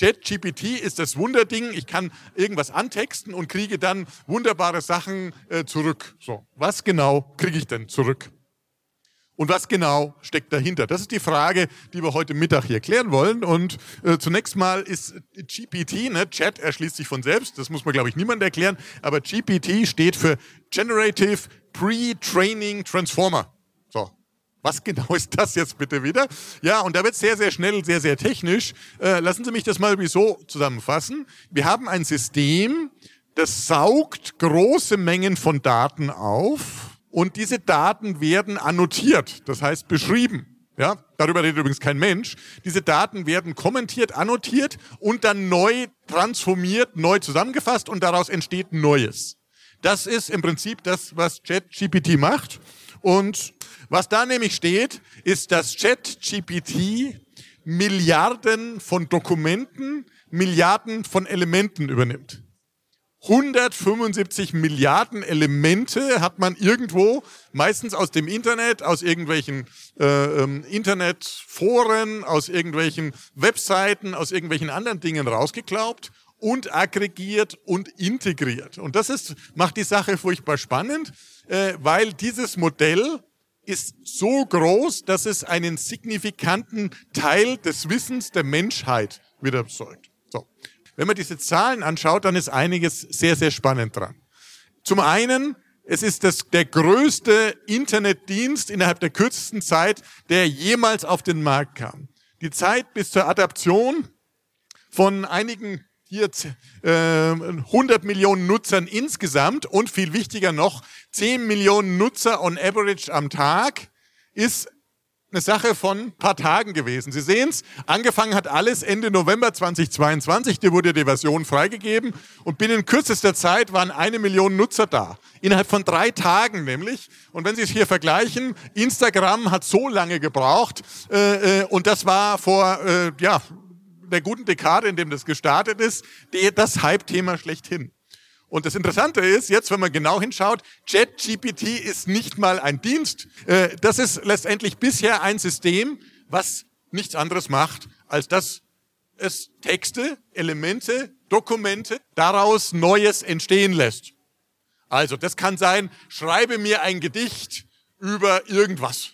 ChatGPT ist das Wunderding. Ich kann irgendwas antexten und kriege dann wunderbare Sachen äh, zurück. So, was genau kriege ich denn zurück? Und was genau steckt dahinter? Das ist die Frage, die wir heute Mittag hier klären wollen. Und äh, zunächst mal ist GPT, ne, Chat erschließt sich von selbst, das muss man, glaube ich, niemand erklären, aber GPT steht für Generative Pre-Training Transformer. Was genau ist das jetzt bitte wieder? Ja, und da wird sehr, sehr schnell, sehr, sehr technisch. Äh, lassen Sie mich das mal so zusammenfassen. Wir haben ein System, das saugt große Mengen von Daten auf und diese Daten werden annotiert, das heißt beschrieben. Ja, darüber redet übrigens kein Mensch. Diese Daten werden kommentiert, annotiert und dann neu transformiert, neu zusammengefasst und daraus entsteht Neues. Das ist im Prinzip das, was ChatGPT macht. Und was da nämlich steht, ist, dass ChatGPT Milliarden von Dokumenten, Milliarden von Elementen übernimmt. 175 Milliarden Elemente hat man irgendwo, meistens aus dem Internet, aus irgendwelchen äh, ähm, Internetforen, aus irgendwelchen Webseiten, aus irgendwelchen anderen Dingen rausgeklaubt und aggregiert und integriert. Und das ist, macht die Sache furchtbar spannend, äh, weil dieses Modell ist so groß, dass es einen signifikanten Teil des Wissens der Menschheit wieder besorgt. So. Wenn man diese Zahlen anschaut, dann ist einiges sehr, sehr spannend dran. Zum einen, es ist das, der größte Internetdienst innerhalb der kürzesten Zeit, der jemals auf den Markt kam. Die Zeit bis zur Adaption von einigen hier äh, 100 Millionen Nutzern insgesamt und viel wichtiger noch, 10 Millionen Nutzer on average am Tag ist eine Sache von ein paar Tagen gewesen. Sie sehen es, angefangen hat alles Ende November 2022, da wurde die Version freigegeben und binnen kürzester Zeit waren eine Million Nutzer da. Innerhalb von drei Tagen nämlich. Und wenn Sie es hier vergleichen, Instagram hat so lange gebraucht äh, äh, und das war vor, äh, ja, der guten Dekade, in dem das gestartet ist, das Hype-Thema schlechthin. Und das Interessante ist, jetzt, wenn man genau hinschaut, ChatGPT ist nicht mal ein Dienst. Äh, das ist letztendlich bisher ein System, was nichts anderes macht, als dass es Texte, Elemente, Dokumente daraus Neues entstehen lässt. Also, das kann sein, schreibe mir ein Gedicht über irgendwas.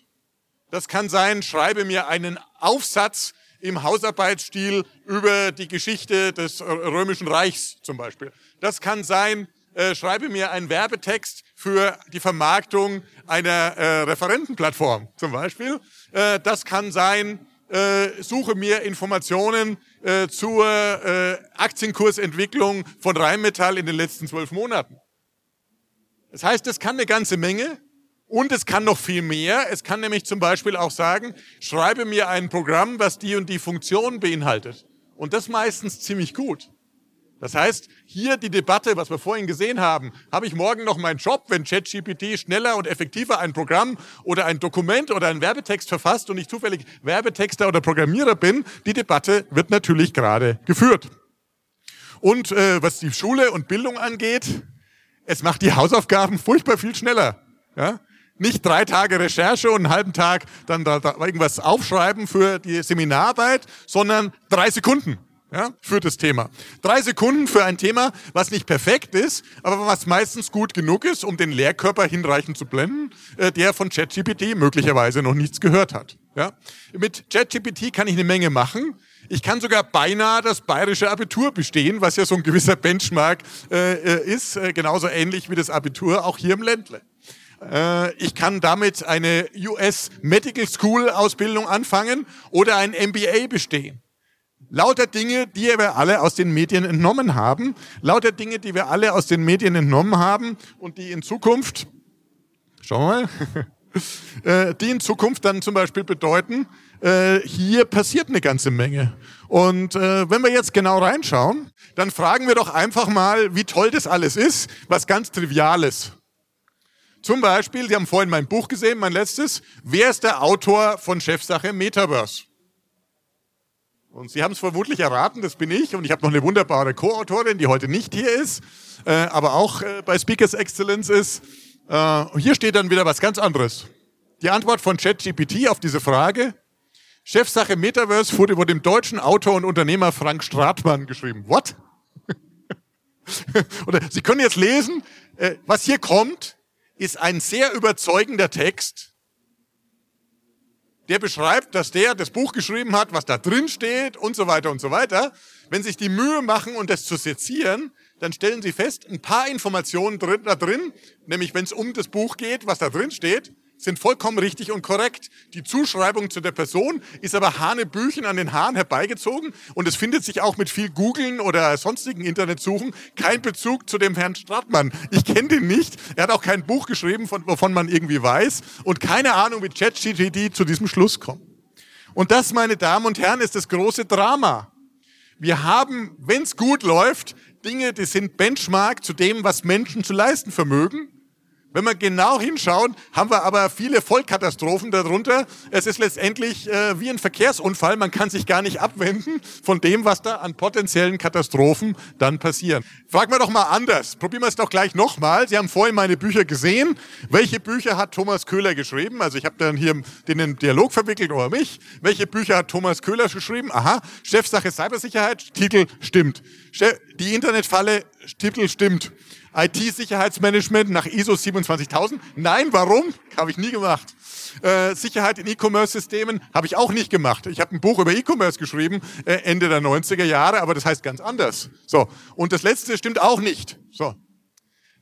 Das kann sein, schreibe mir einen Aufsatz im Hausarbeitsstil über die Geschichte des Römischen Reichs zum Beispiel. Das kann sein, äh, schreibe mir einen Werbetext für die Vermarktung einer äh, Referentenplattform zum Beispiel. Äh, das kann sein, äh, suche mir Informationen äh, zur äh, Aktienkursentwicklung von Rheinmetall in den letzten zwölf Monaten. Das heißt, es kann eine ganze Menge. Und es kann noch viel mehr. Es kann nämlich zum Beispiel auch sagen, schreibe mir ein Programm, was die und die Funktion beinhaltet. Und das meistens ziemlich gut. Das heißt, hier die Debatte, was wir vorhin gesehen haben, habe ich morgen noch meinen Job, wenn ChatGPT schneller und effektiver ein Programm oder ein Dokument oder einen Werbetext verfasst und ich zufällig Werbetexter oder Programmierer bin, die Debatte wird natürlich gerade geführt. Und äh, was die Schule und Bildung angeht, es macht die Hausaufgaben furchtbar viel schneller. Ja? Nicht drei Tage Recherche und einen halben Tag dann da, da irgendwas aufschreiben für die Seminararbeit, sondern drei Sekunden ja, für das Thema. Drei Sekunden für ein Thema, was nicht perfekt ist, aber was meistens gut genug ist, um den Lehrkörper hinreichend zu blenden, äh, der von ChatGPT möglicherweise noch nichts gehört hat. Ja? Mit ChatGPT kann ich eine Menge machen. Ich kann sogar beinahe das bayerische Abitur bestehen, was ja so ein gewisser Benchmark äh, äh ist, äh, genauso ähnlich wie das Abitur auch hier im Ländle. Äh, ich kann damit eine US Medical School Ausbildung anfangen oder ein MBA bestehen. Lauter Dinge, die wir alle aus den Medien entnommen haben. Lauter Dinge, die wir alle aus den Medien entnommen haben und die in Zukunft, schauen wir mal, äh, die in Zukunft dann zum Beispiel bedeuten, äh, hier passiert eine ganze Menge. Und äh, wenn wir jetzt genau reinschauen, dann fragen wir doch einfach mal, wie toll das alles ist, was ganz Triviales. Zum Beispiel, Sie haben vorhin mein Buch gesehen, mein letztes. Wer ist der Autor von Chefsache Metaverse? Und Sie haben es vermutlich erraten, das bin ich. Und ich habe noch eine wunderbare Co-Autorin, die heute nicht hier ist, äh, aber auch äh, bei Speakers Excellence ist. Äh, hier steht dann wieder was ganz anderes. Die Antwort von ChatGPT auf diese Frage. Chefsache Metaverse wurde über dem deutschen Autor und Unternehmer Frank Stratmann geschrieben. What? Oder Sie können jetzt lesen, äh, was hier kommt, ist ein sehr überzeugender Text, der beschreibt, dass der das Buch geschrieben hat, was da drin steht und so weiter und so weiter. Wenn Sie sich die Mühe machen und das zu sezieren, dann stellen Sie fest, ein paar Informationen drin, da drin, nämlich wenn es um das Buch geht, was da drin steht, sind vollkommen richtig und korrekt. Die Zuschreibung zu der Person ist aber Hanebüchen an den Haaren herbeigezogen und es findet sich auch mit viel Googlen oder sonstigen Internetsuchen kein Bezug zu dem Herrn Stratmann. Ich kenne den nicht. Er hat auch kein Buch geschrieben, von, wovon man irgendwie weiß und keine Ahnung, wie ChatGPT zu diesem Schluss kommt. Und das, meine Damen und Herren, ist das große Drama. Wir haben, wenn es gut läuft, Dinge, die sind Benchmark zu dem, was Menschen zu leisten vermögen. Wenn wir genau hinschauen, haben wir aber viele Vollkatastrophen darunter. Es ist letztendlich äh, wie ein Verkehrsunfall. Man kann sich gar nicht abwenden von dem, was da an potenziellen Katastrophen dann passieren. Fragen wir doch mal anders. Probieren wir es doch gleich nochmal. Sie haben vorhin meine Bücher gesehen. Welche Bücher hat Thomas Köhler geschrieben? Also ich habe dann hier den Dialog verwickelt oder mich. Welche Bücher hat Thomas Köhler geschrieben? Aha, Chefsache Cybersicherheit, Titel stimmt. Die Internetfalle, Titel stimmt. IT-Sicherheitsmanagement nach ISO 27000? Nein, warum? Habe ich nie gemacht. Äh, Sicherheit in E-Commerce-Systemen habe ich auch nicht gemacht. Ich habe ein Buch über E-Commerce geschrieben, äh, Ende der 90er Jahre, aber das heißt ganz anders. So. Und das letzte stimmt auch nicht. So.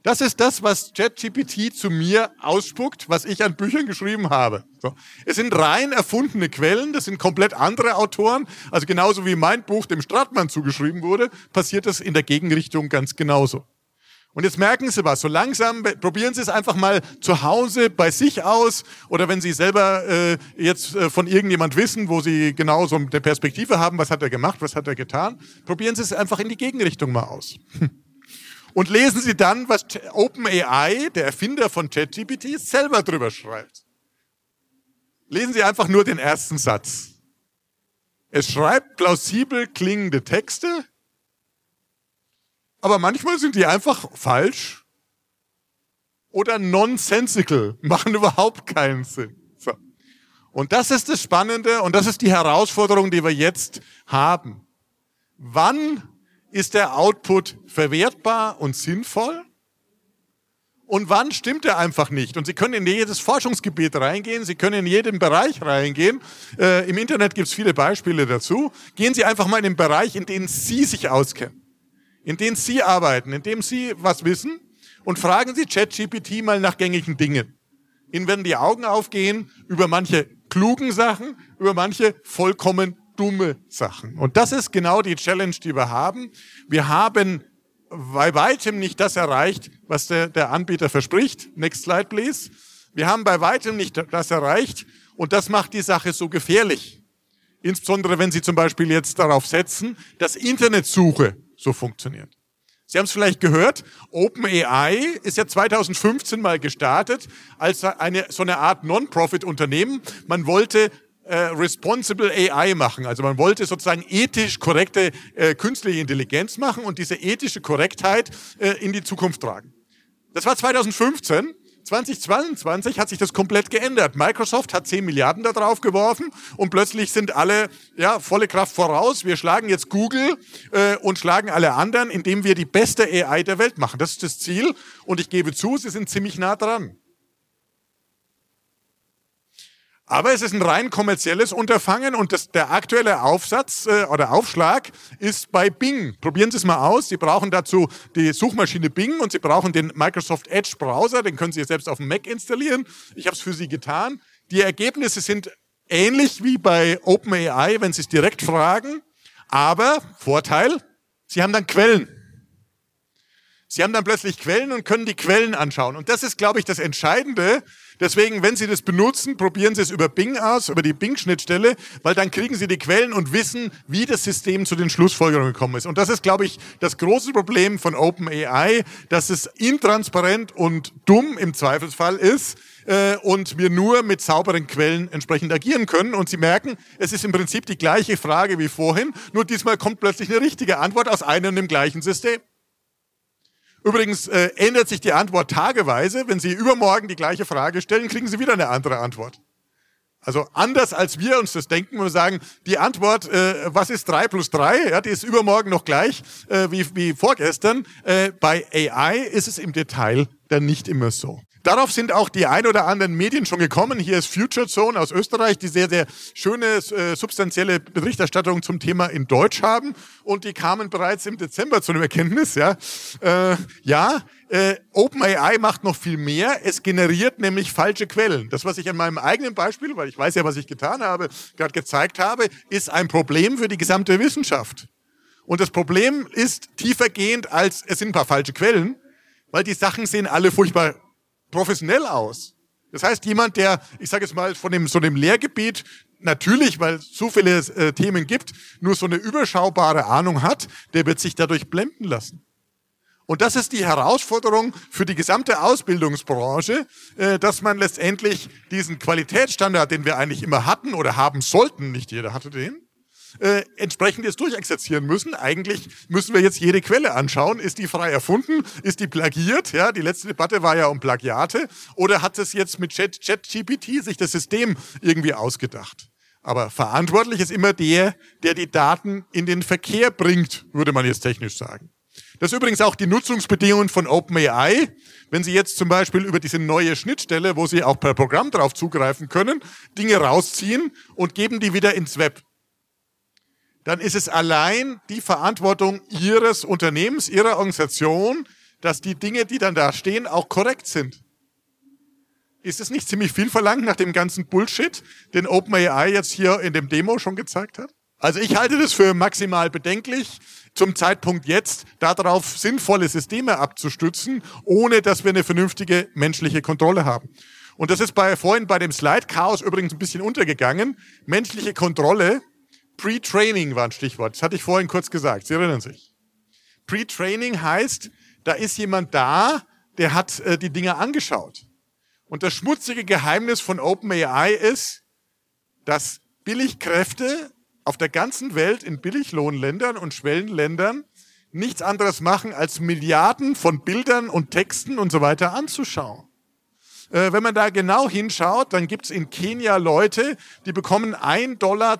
Das ist das, was ChatGPT zu mir ausspuckt, was ich an Büchern geschrieben habe. So. Es sind rein erfundene Quellen, das sind komplett andere Autoren. Also genauso wie mein Buch dem Stratmann zugeschrieben wurde, passiert das in der Gegenrichtung ganz genauso. Und jetzt merken Sie was, so langsam probieren Sie es einfach mal zu Hause bei sich aus oder wenn Sie selber äh, jetzt äh, von irgendjemand wissen, wo Sie genau so eine Perspektive haben, was hat er gemacht, was hat er getan, probieren Sie es einfach in die Gegenrichtung mal aus. Und lesen Sie dann, was OpenAI, der Erfinder von ChatGPT, selber drüber schreibt. Lesen Sie einfach nur den ersten Satz. Es schreibt plausibel klingende Texte, aber manchmal sind die einfach falsch oder nonsensical, machen überhaupt keinen Sinn. So. Und das ist das Spannende und das ist die Herausforderung, die wir jetzt haben. Wann ist der Output verwertbar und sinnvoll? Und wann stimmt er einfach nicht? Und Sie können in jedes Forschungsgebiet reingehen, Sie können in jeden Bereich reingehen. Äh, Im Internet gibt es viele Beispiele dazu. Gehen Sie einfach mal in den Bereich, in den Sie sich auskennen in denen Sie arbeiten, in dem Sie was wissen und fragen Sie ChatGPT mal nach gängigen Dingen. Ihnen werden die Augen aufgehen über manche klugen Sachen, über manche vollkommen dumme Sachen. Und das ist genau die Challenge, die wir haben. Wir haben bei weitem nicht das erreicht, was der, der Anbieter verspricht. Next slide, please. Wir haben bei weitem nicht das erreicht und das macht die Sache so gefährlich. Insbesondere wenn Sie zum Beispiel jetzt darauf setzen, dass Internetsuche so funktioniert. Sie haben es vielleicht gehört, OpenAI ist ja 2015 mal gestartet als eine, so eine Art Non-Profit-Unternehmen. Man wollte äh, Responsible AI machen. Also man wollte sozusagen ethisch korrekte äh, künstliche Intelligenz machen und diese ethische Korrektheit äh, in die Zukunft tragen. Das war 2015 2022 hat sich das komplett geändert. Microsoft hat 10 Milliarden da drauf geworfen und plötzlich sind alle ja volle Kraft voraus. Wir schlagen jetzt Google äh, und schlagen alle anderen, indem wir die beste AI der Welt machen. Das ist das Ziel und ich gebe zu, sie sind ziemlich nah dran. Aber es ist ein rein kommerzielles Unterfangen und das, der aktuelle Aufsatz äh, oder Aufschlag ist bei Bing. Probieren Sie es mal aus. Sie brauchen dazu die Suchmaschine Bing und Sie brauchen den Microsoft Edge Browser. Den können Sie selbst auf dem Mac installieren. Ich habe es für Sie getan. Die Ergebnisse sind ähnlich wie bei OpenAI, wenn Sie es direkt fragen. Aber Vorteil, Sie haben dann Quellen. Sie haben dann plötzlich Quellen und können die Quellen anschauen. Und das ist, glaube ich, das Entscheidende. Deswegen, wenn Sie das benutzen, probieren Sie es über Bing aus, über die Bing-Schnittstelle, weil dann kriegen Sie die Quellen und wissen, wie das System zu den Schlussfolgerungen gekommen ist. Und das ist, glaube ich, das große Problem von OpenAI, dass es intransparent und dumm im Zweifelsfall ist äh, und wir nur mit sauberen Quellen entsprechend agieren können. Und Sie merken, es ist im Prinzip die gleiche Frage wie vorhin, nur diesmal kommt plötzlich eine richtige Antwort aus einem und dem gleichen System. Übrigens äh, ändert sich die Antwort tageweise. Wenn Sie übermorgen die gleiche Frage stellen, kriegen Sie wieder eine andere Antwort. Also anders als wir uns das denken, wir sagen, die Antwort, äh, was ist drei plus drei, ja, die ist übermorgen noch gleich äh, wie, wie vorgestern. Äh, bei AI ist es im Detail dann nicht immer so. Darauf sind auch die ein oder anderen Medien schon gekommen. Hier ist Future Zone aus Österreich, die sehr, sehr schöne, äh, substanzielle Berichterstattung zum Thema in Deutsch haben. Und die kamen bereits im Dezember zu einem Erkenntnis. Ja, äh, ja äh, OpenAI macht noch viel mehr. Es generiert nämlich falsche Quellen. Das, was ich an meinem eigenen Beispiel, weil ich weiß ja, was ich getan habe, gerade gezeigt habe, ist ein Problem für die gesamte Wissenschaft. Und das Problem ist tiefergehend als, es sind ein paar falsche Quellen, weil die Sachen sehen alle furchtbar professionell aus. Das heißt, jemand, der, ich sage jetzt mal, von dem, so dem Lehrgebiet natürlich, weil es so viele äh, Themen gibt, nur so eine überschaubare Ahnung hat, der wird sich dadurch blenden lassen. Und das ist die Herausforderung für die gesamte Ausbildungsbranche, äh, dass man letztendlich diesen Qualitätsstandard, den wir eigentlich immer hatten oder haben sollten, nicht jeder hatte den, äh, entsprechend jetzt durchexerzieren müssen. Eigentlich müssen wir jetzt jede Quelle anschauen. Ist die frei erfunden? Ist die plagiert? Ja, die letzte Debatte war ja um Plagiate. Oder hat es jetzt mit ChatGPT sich das System irgendwie ausgedacht? Aber verantwortlich ist immer der, der die Daten in den Verkehr bringt, würde man jetzt technisch sagen. Das ist übrigens auch die Nutzungsbedingungen von OpenAI. Wenn Sie jetzt zum Beispiel über diese neue Schnittstelle, wo Sie auch per Programm drauf zugreifen können, Dinge rausziehen und geben die wieder ins Web dann ist es allein die Verantwortung Ihres Unternehmens, Ihrer Organisation, dass die Dinge, die dann da stehen, auch korrekt sind. Ist es nicht ziemlich viel verlangt nach dem ganzen Bullshit, den OpenAI jetzt hier in dem Demo schon gezeigt hat? Also ich halte das für maximal bedenklich, zum Zeitpunkt jetzt darauf sinnvolle Systeme abzustützen, ohne dass wir eine vernünftige menschliche Kontrolle haben. Und das ist bei, vorhin bei dem Slide-Chaos übrigens ein bisschen untergegangen. Menschliche Kontrolle Pre-Training war ein Stichwort. Das hatte ich vorhin kurz gesagt. Sie erinnern sich. Pre-Training heißt, da ist jemand da, der hat äh, die Dinge angeschaut. Und das schmutzige Geheimnis von OpenAI ist, dass Billigkräfte auf der ganzen Welt in Billiglohnländern und Schwellenländern nichts anderes machen, als Milliarden von Bildern und Texten und so weiter anzuschauen. Äh, wenn man da genau hinschaut, dann gibt es in Kenia Leute, die bekommen 1,32 Dollar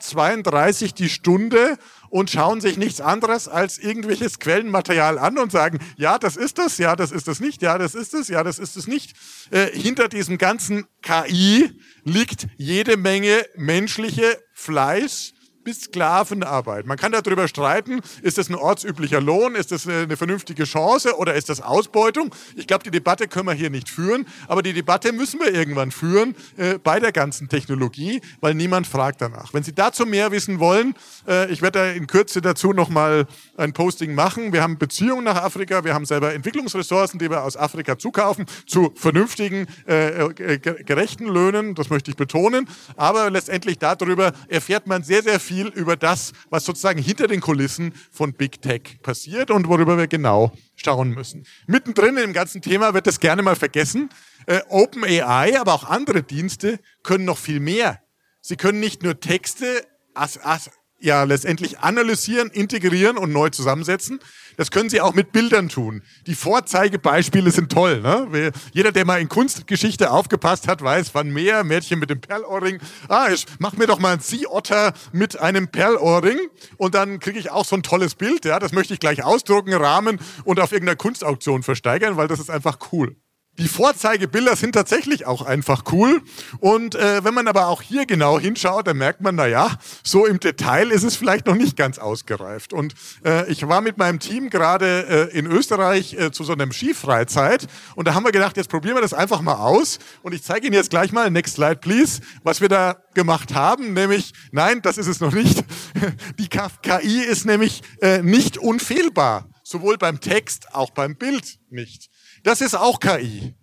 die Stunde und schauen sich nichts anderes als irgendwelches Quellenmaterial an und sagen, ja, das ist das, ja, das ist das nicht, ja, das ist es, ja, das ist es nicht. Äh, hinter diesem ganzen KI liegt jede Menge menschliche Fleisch, bis Sklavenarbeit. Man kann darüber streiten, ist das ein ortsüblicher Lohn, ist das eine vernünftige Chance oder ist das Ausbeutung? Ich glaube, die Debatte können wir hier nicht führen, aber die Debatte müssen wir irgendwann führen äh, bei der ganzen Technologie, weil niemand fragt danach. Wenn Sie dazu mehr wissen wollen, äh, ich werde da in Kürze dazu nochmal ein Posting machen. Wir haben Beziehungen nach Afrika, wir haben selber Entwicklungsressourcen, die wir aus Afrika zukaufen, zu vernünftigen, äh, äh gerechten Löhnen, das möchte ich betonen, aber letztendlich darüber erfährt man sehr, sehr viel viel über das, was sozusagen hinter den Kulissen von Big Tech passiert und worüber wir genau schauen müssen. Mittendrin im ganzen Thema wird das gerne mal vergessen. Äh, OpenAI, aber auch andere Dienste können noch viel mehr. Sie können nicht nur Texte as, as, ja letztendlich analysieren, integrieren und neu zusammensetzen. Das können Sie auch mit Bildern tun. Die Vorzeigebeispiele sind toll. Ne? Jeder, der mal in Kunstgeschichte aufgepasst hat, weiß, wann mehr Mädchen mit dem Perlohrring. Ah, ich mach mir doch mal ein Sea-Otter mit einem Perlohrring und dann kriege ich auch so ein tolles Bild. Ja, das möchte ich gleich ausdrucken, rahmen und auf irgendeiner Kunstauktion versteigern, weil das ist einfach cool. Die Vorzeigebilder sind tatsächlich auch einfach cool. Und äh, wenn man aber auch hier genau hinschaut, dann merkt man, na ja, so im Detail ist es vielleicht noch nicht ganz ausgereift. Und äh, ich war mit meinem Team gerade äh, in Österreich äh, zu so einem Skifreizeit und da haben wir gedacht, jetzt probieren wir das einfach mal aus. Und ich zeige Ihnen jetzt gleich mal, next slide please, was wir da gemacht haben. Nämlich, nein, das ist es noch nicht. Die KI ist nämlich äh, nicht unfehlbar sowohl beim Text, auch beim Bild nicht. Das ist auch KI.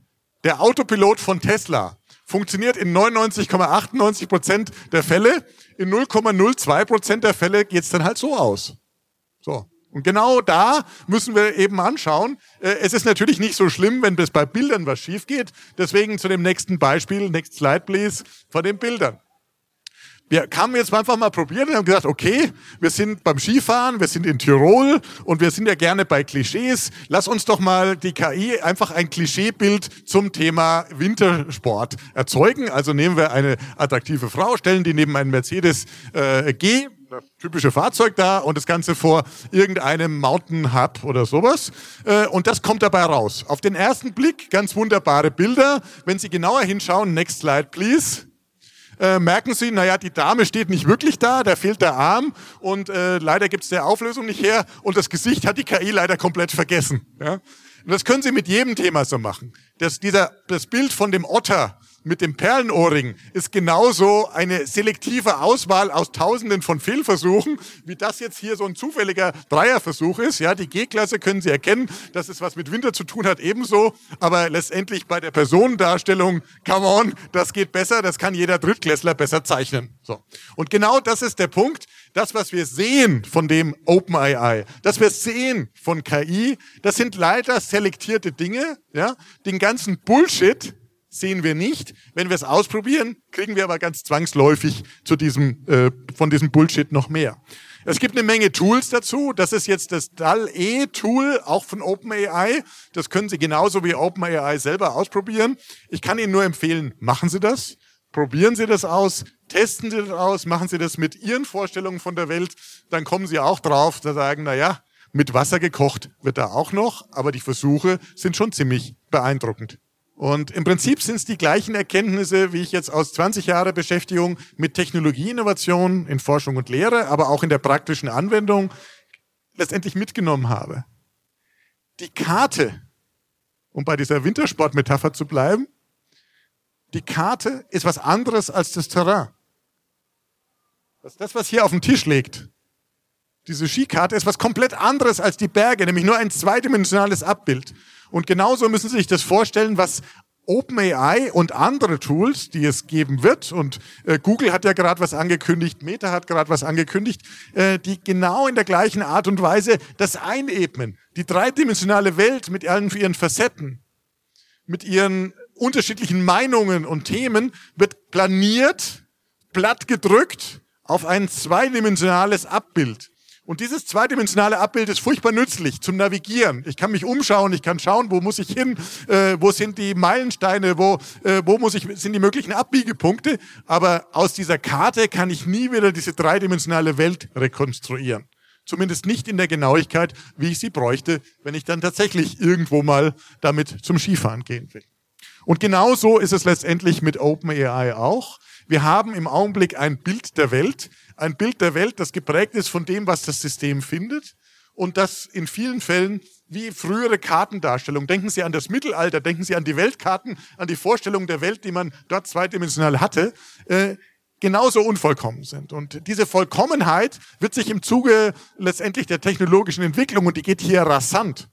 Der Autopilot von Tesla funktioniert in 99,98 Prozent der Fälle. In 0,02 Prozent der Fälle geht's dann halt so aus. So. Und genau da müssen wir eben anschauen. Äh, es ist natürlich nicht so schlimm, wenn das bei Bildern was schief geht. Deswegen zu dem nächsten Beispiel, next slide please, von den Bildern. Wir kamen jetzt einfach mal probieren und haben gesagt, okay, wir sind beim Skifahren, wir sind in Tirol und wir sind ja gerne bei Klischees. Lass uns doch mal die KI einfach ein Klischeebild zum Thema Wintersport erzeugen. Also nehmen wir eine attraktive Frau, stellen die neben einen Mercedes äh, G typische Fahrzeug da und das Ganze vor irgendeinem Mountain Hub oder sowas. Äh, und das kommt dabei raus. Auf den ersten Blick ganz wunderbare Bilder. Wenn Sie genauer hinschauen, next slide please äh, merken Sie, naja, die Dame steht nicht wirklich da, da fehlt der Arm und äh, leider gibt es der Auflösung nicht her und das Gesicht hat die KI leider komplett vergessen. Ja? Und das können Sie mit jedem Thema so machen. Das, dieser, das Bild von dem Otter mit dem Perlenohrring ist genauso eine selektive Auswahl aus Tausenden von Fehlversuchen, wie das jetzt hier so ein zufälliger Dreierversuch ist. Ja, die G-Klasse können Sie erkennen, dass es was mit Winter zu tun hat, ebenso. Aber letztendlich bei der Personendarstellung, come on, das geht besser, das kann jeder Drittklässler besser zeichnen. So. Und genau das ist der Punkt. Das, was wir sehen von dem OpenAI, das wir sehen von KI, das sind leider selektierte Dinge. Ja, den ganzen Bullshit, sehen wir nicht. Wenn wir es ausprobieren, kriegen wir aber ganz zwangsläufig zu diesem, äh, von diesem Bullshit noch mehr. Es gibt eine Menge Tools dazu. Das ist jetzt das DAL-E-Tool, auch von OpenAI. Das können Sie genauso wie OpenAI selber ausprobieren. Ich kann Ihnen nur empfehlen, machen Sie das. Probieren Sie das aus, testen Sie das aus, machen Sie das mit Ihren Vorstellungen von der Welt. Dann kommen Sie auch drauf, zu sagen, na ja, mit Wasser gekocht wird da auch noch, aber die Versuche sind schon ziemlich beeindruckend. Und im Prinzip sind es die gleichen Erkenntnisse, wie ich jetzt aus 20 Jahren Beschäftigung mit Technologieinnovation in Forschung und Lehre, aber auch in der praktischen Anwendung letztendlich mitgenommen habe. Die Karte, um bei dieser Wintersportmetapher zu bleiben, die Karte ist was anderes als das Terrain. Das, was hier auf dem Tisch liegt, diese Skikarte ist was komplett anderes als die Berge, nämlich nur ein zweidimensionales Abbild. Und genauso müssen Sie sich das vorstellen, was OpenAI und andere Tools, die es geben wird, und äh, Google hat ja gerade was angekündigt, Meta hat gerade was angekündigt, äh, die genau in der gleichen Art und Weise das einebnen. Die dreidimensionale Welt mit allen ihren Facetten, mit ihren unterschiedlichen Meinungen und Themen wird planiert, platt gedrückt auf ein zweidimensionales Abbild. Und dieses zweidimensionale Abbild ist furchtbar nützlich zum Navigieren. Ich kann mich umschauen, ich kann schauen, wo muss ich hin, äh, wo sind die Meilensteine, wo, äh, wo muss ich, sind die möglichen Abbiegepunkte. Aber aus dieser Karte kann ich nie wieder diese dreidimensionale Welt rekonstruieren. Zumindest nicht in der Genauigkeit, wie ich sie bräuchte, wenn ich dann tatsächlich irgendwo mal damit zum Skifahren gehen will. Und genauso ist es letztendlich mit OpenAI auch. Wir haben im Augenblick ein Bild der Welt, ein Bild der Welt, das geprägt ist von dem, was das System findet und das in vielen Fällen wie frühere Kartendarstellung. Denken Sie an das Mittelalter, denken Sie an die Weltkarten, an die Vorstellung der Welt, die man dort zweidimensional hatte, äh, genauso unvollkommen sind. Und diese Vollkommenheit wird sich im Zuge letztendlich der technologischen Entwicklung, und die geht hier rasant,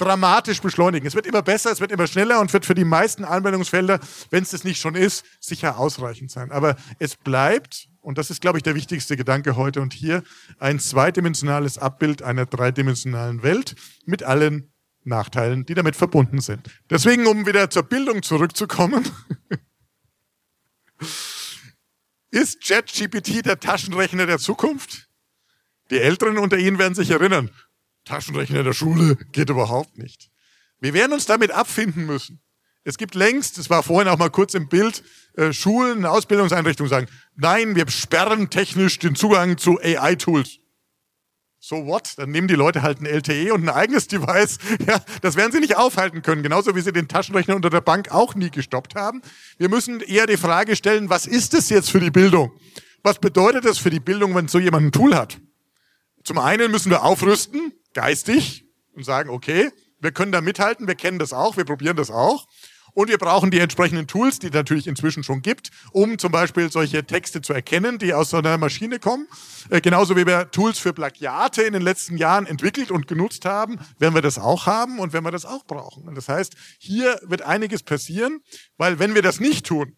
dramatisch beschleunigen. Es wird immer besser, es wird immer schneller und wird für die meisten Anwendungsfelder, wenn es das nicht schon ist, sicher ausreichend sein. Aber es bleibt und das ist, glaube ich, der wichtigste Gedanke heute und hier, ein zweidimensionales Abbild einer dreidimensionalen Welt mit allen Nachteilen, die damit verbunden sind. Deswegen, um wieder zur Bildung zurückzukommen, ist ChatGPT der Taschenrechner der Zukunft? Die Älteren unter Ihnen werden sich erinnern, Taschenrechner der Schule geht überhaupt nicht. Wir werden uns damit abfinden müssen. Es gibt längst, das war vorhin auch mal kurz im Bild, äh, Schulen, Ausbildungseinrichtungen sagen, nein, wir sperren technisch den Zugang zu AI-Tools. So what? Dann nehmen die Leute halt ein LTE und ein eigenes Device. Ja, das werden sie nicht aufhalten können. Genauso wie sie den Taschenrechner unter der Bank auch nie gestoppt haben. Wir müssen eher die Frage stellen, was ist es jetzt für die Bildung? Was bedeutet es für die Bildung, wenn so jemand ein Tool hat? Zum einen müssen wir aufrüsten, geistig, und sagen, okay, wir können da mithalten, wir kennen das auch, wir probieren das auch. Und wir brauchen die entsprechenden Tools, die es natürlich inzwischen schon gibt, um zum Beispiel solche Texte zu erkennen, die aus so einer Maschine kommen. Äh, genauso wie wir Tools für Plagiate in den letzten Jahren entwickelt und genutzt haben, werden wir das auch haben und werden wir das auch brauchen. Und das heißt, hier wird einiges passieren, weil wenn wir das nicht tun,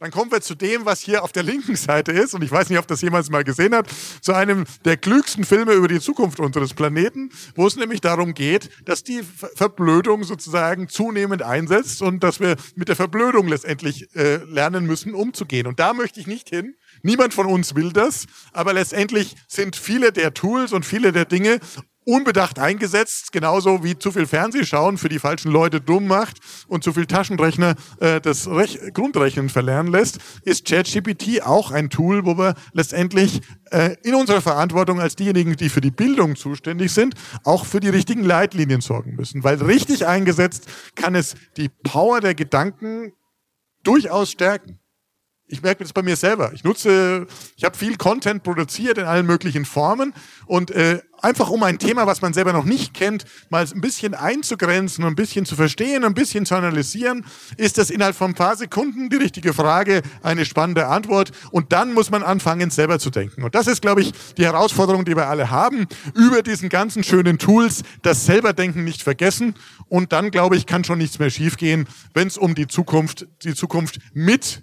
dann kommen wir zu dem, was hier auf der linken Seite ist. Und ich weiß nicht, ob das jemand mal gesehen hat. Zu einem der klügsten Filme über die Zukunft unseres Planeten, wo es nämlich darum geht, dass die Verblödung sozusagen zunehmend einsetzt und dass wir mit der Verblödung letztendlich äh, lernen müssen, umzugehen. Und da möchte ich nicht hin. Niemand von uns will das, aber letztendlich sind viele der Tools und viele der Dinge unbedacht eingesetzt, genauso wie zu viel Fernsehschauen für die falschen Leute dumm macht und zu viel Taschenrechner äh, das Rech Grundrechnen verlernen lässt, ist ChatGPT auch ein Tool, wo wir letztendlich äh, in unserer Verantwortung als diejenigen, die für die Bildung zuständig sind, auch für die richtigen Leitlinien sorgen müssen. Weil richtig eingesetzt kann es die Power der Gedanken durchaus stärken. Ich merke das bei mir selber. Ich nutze, ich habe viel Content produziert in allen möglichen Formen und äh, einfach um ein Thema, was man selber noch nicht kennt, mal ein bisschen einzugrenzen, ein bisschen zu verstehen, ein bisschen zu analysieren, ist das innerhalb von ein paar Sekunden die richtige Frage, eine spannende Antwort und dann muss man anfangen, selber zu denken. Und das ist, glaube ich, die Herausforderung, die wir alle haben, über diesen ganzen schönen Tools, das Selberdenken nicht vergessen und dann, glaube ich, kann schon nichts mehr schiefgehen, wenn es um die Zukunft, die Zukunft mit